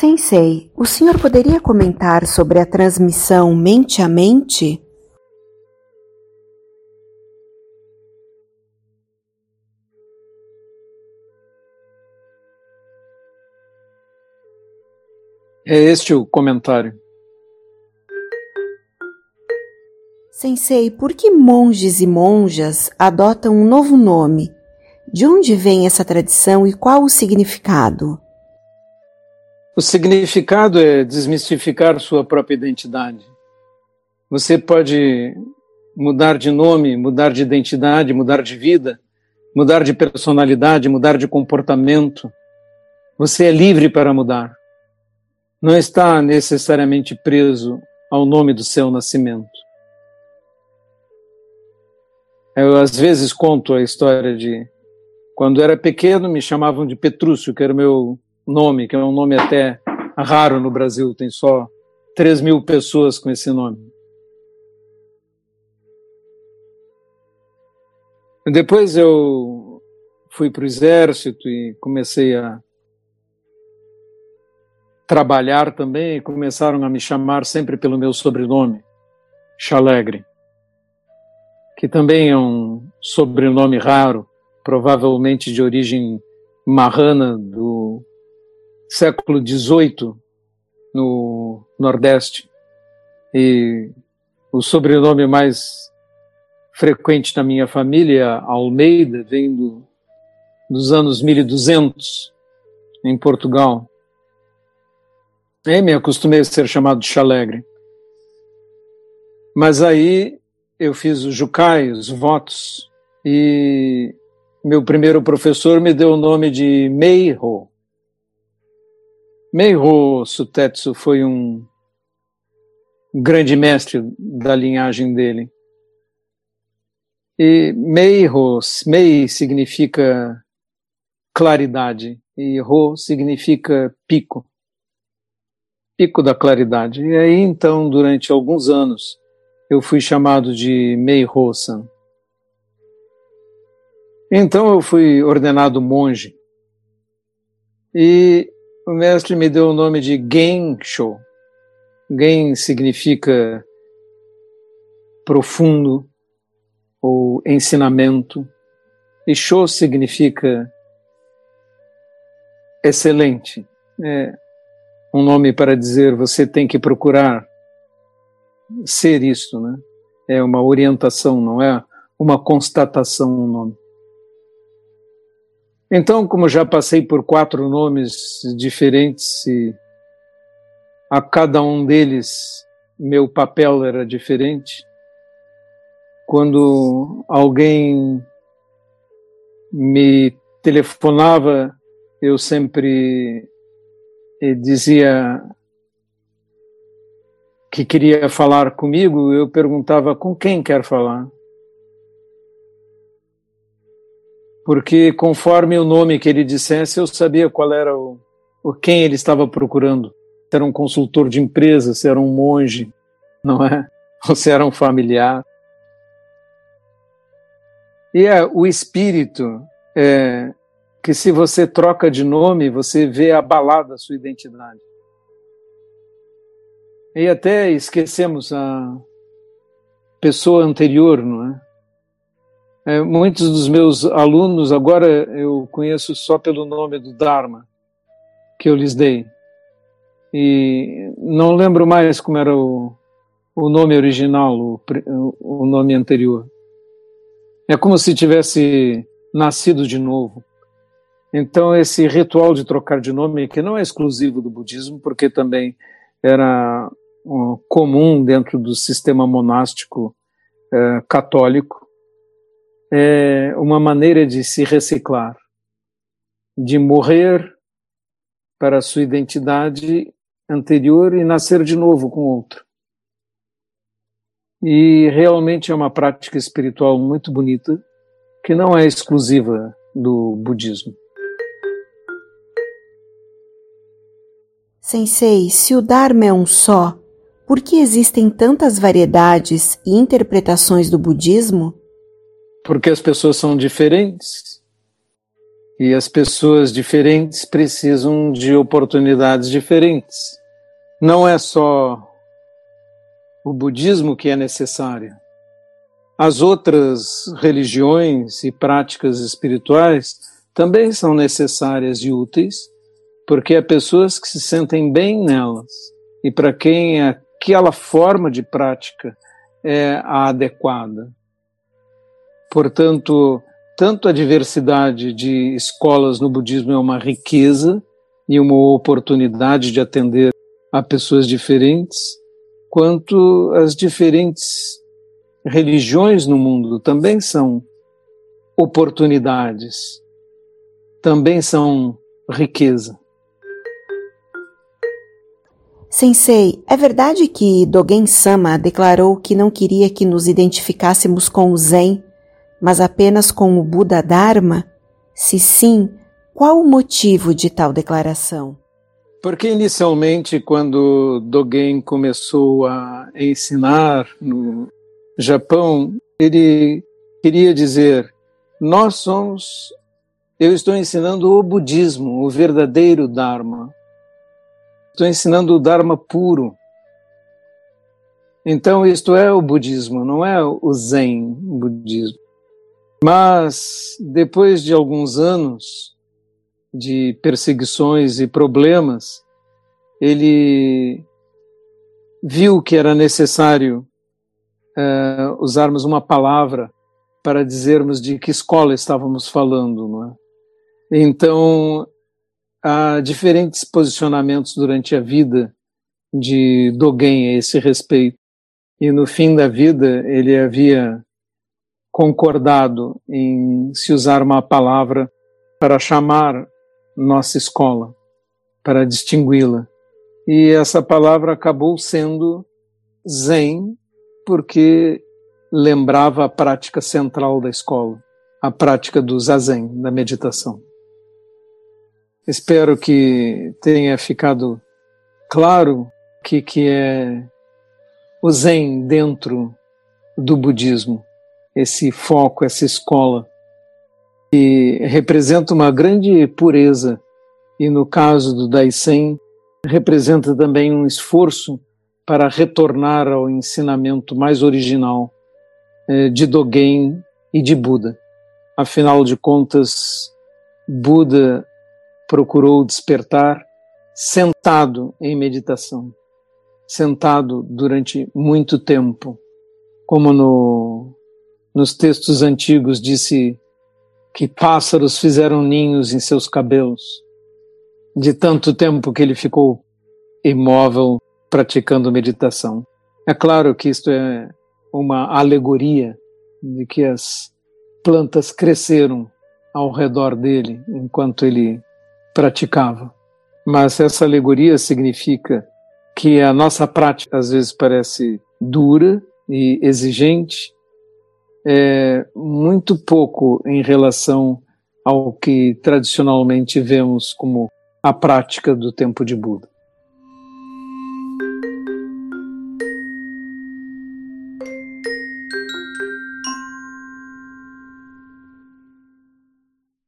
Sensei, o senhor poderia comentar sobre a transmissão mente a mente? É este o comentário. Sensei, por que monges e monjas adotam um novo nome? De onde vem essa tradição e qual o significado? O significado é desmistificar sua própria identidade. Você pode mudar de nome, mudar de identidade, mudar de vida, mudar de personalidade, mudar de comportamento. Você é livre para mudar não está necessariamente preso ao nome do seu nascimento. Eu às vezes conto a história de quando era pequeno me chamavam de Petrúcio, que era meu nome, que é um nome até raro no Brasil, tem só 3 mil pessoas com esse nome. Depois eu fui para o exército e comecei a trabalhar também, começaram a me chamar sempre pelo meu sobrenome, Chalegre, que também é um sobrenome raro, provavelmente de origem marrana do século XVIII no Nordeste. E o sobrenome mais frequente na minha família, Almeida, vem do, dos anos 1200 em Portugal. Eu me acostumei a ser chamado de Chalegre. Mas aí eu fiz o Jucai, os votos, e meu primeiro professor me deu o nome de Meiho. Meiho Sutetsu foi um grande mestre da linhagem dele. E Meiho, Mei significa claridade e Ho significa pico pico da claridade. E aí, então, durante alguns anos, eu fui chamado de Meiho-san. Então, eu fui ordenado monge. E o mestre me deu o nome de Gensho. Gen significa profundo ou ensinamento. E Sho significa excelente. É, um nome para dizer você tem que procurar ser isto, né? É uma orientação, não é uma constatação um nome. Então, como já passei por quatro nomes diferentes e a cada um deles meu papel era diferente, quando alguém me telefonava, eu sempre e dizia que queria falar comigo, eu perguntava com quem quer falar. Porque conforme o nome que ele dissesse, eu sabia qual era o, o quem ele estava procurando. Se era um consultor de empresa, se era um monge, não é? Ou se era um familiar. E é, o espírito é, que se você troca de nome, você vê abalada a sua identidade. E até esquecemos a pessoa anterior, não é? É? Muitos dos meus alunos agora eu conheço só pelo nome do Dharma que eu lhes dei. E não lembro mais como era o, o nome original, o, o nome anterior. É como se tivesse nascido de novo. Então, esse ritual de trocar de nome, que não é exclusivo do budismo, porque também era comum dentro do sistema monástico uh, católico, é uma maneira de se reciclar, de morrer para a sua identidade anterior e nascer de novo com outro. E realmente é uma prática espiritual muito bonita, que não é exclusiva do budismo. Sensei, se o Dharma é um só, por que existem tantas variedades e interpretações do budismo? Porque as pessoas são diferentes. E as pessoas diferentes precisam de oportunidades diferentes. Não é só o budismo que é necessário. As outras religiões e práticas espirituais também são necessárias e úteis, porque há pessoas que se sentem bem nelas e para quem aquela forma de prática é a adequada. Portanto, tanto a diversidade de escolas no budismo é uma riqueza e uma oportunidade de atender a pessoas diferentes, quanto as diferentes religiões no mundo também são oportunidades, também são riqueza. Sensei, é verdade que Dogen Sama declarou que não queria que nos identificássemos com o Zen, mas apenas com o Buda Dharma? Se sim, qual o motivo de tal declaração? Porque inicialmente, quando Dogen começou a ensinar no Japão, ele queria dizer: nós somos, eu estou ensinando o budismo, o verdadeiro Dharma. Estou ensinando o Dharma puro. Então, isto é o budismo, não é o Zen budismo. Mas, depois de alguns anos, de perseguições e problemas, ele viu que era necessário uh, usarmos uma palavra para dizermos de que escola estávamos falando. É? Então, há diferentes posicionamentos durante a vida de Dogen a esse respeito. E no fim da vida, ele havia concordado em se usar uma palavra para chamar nossa escola, para distingui-la. E essa palavra acabou sendo Zen, porque lembrava a prática central da escola, a prática do Zazen, da meditação. Espero que tenha ficado claro o que, que é o Zen dentro do budismo, esse foco, essa escola que representa uma grande pureza e no caso do Daisen representa também um esforço para retornar ao ensinamento mais original eh, de Dogen e de Buda. Afinal de contas, Buda procurou despertar sentado em meditação, sentado durante muito tempo, como no, nos textos antigos disse que pássaros fizeram ninhos em seus cabelos, de tanto tempo que ele ficou imóvel praticando meditação. É claro que isto é uma alegoria de que as plantas cresceram ao redor dele enquanto ele praticava. Mas essa alegoria significa que a nossa prática às vezes parece dura e exigente, é, muito pouco em relação ao que tradicionalmente vemos como a prática do tempo de Buda.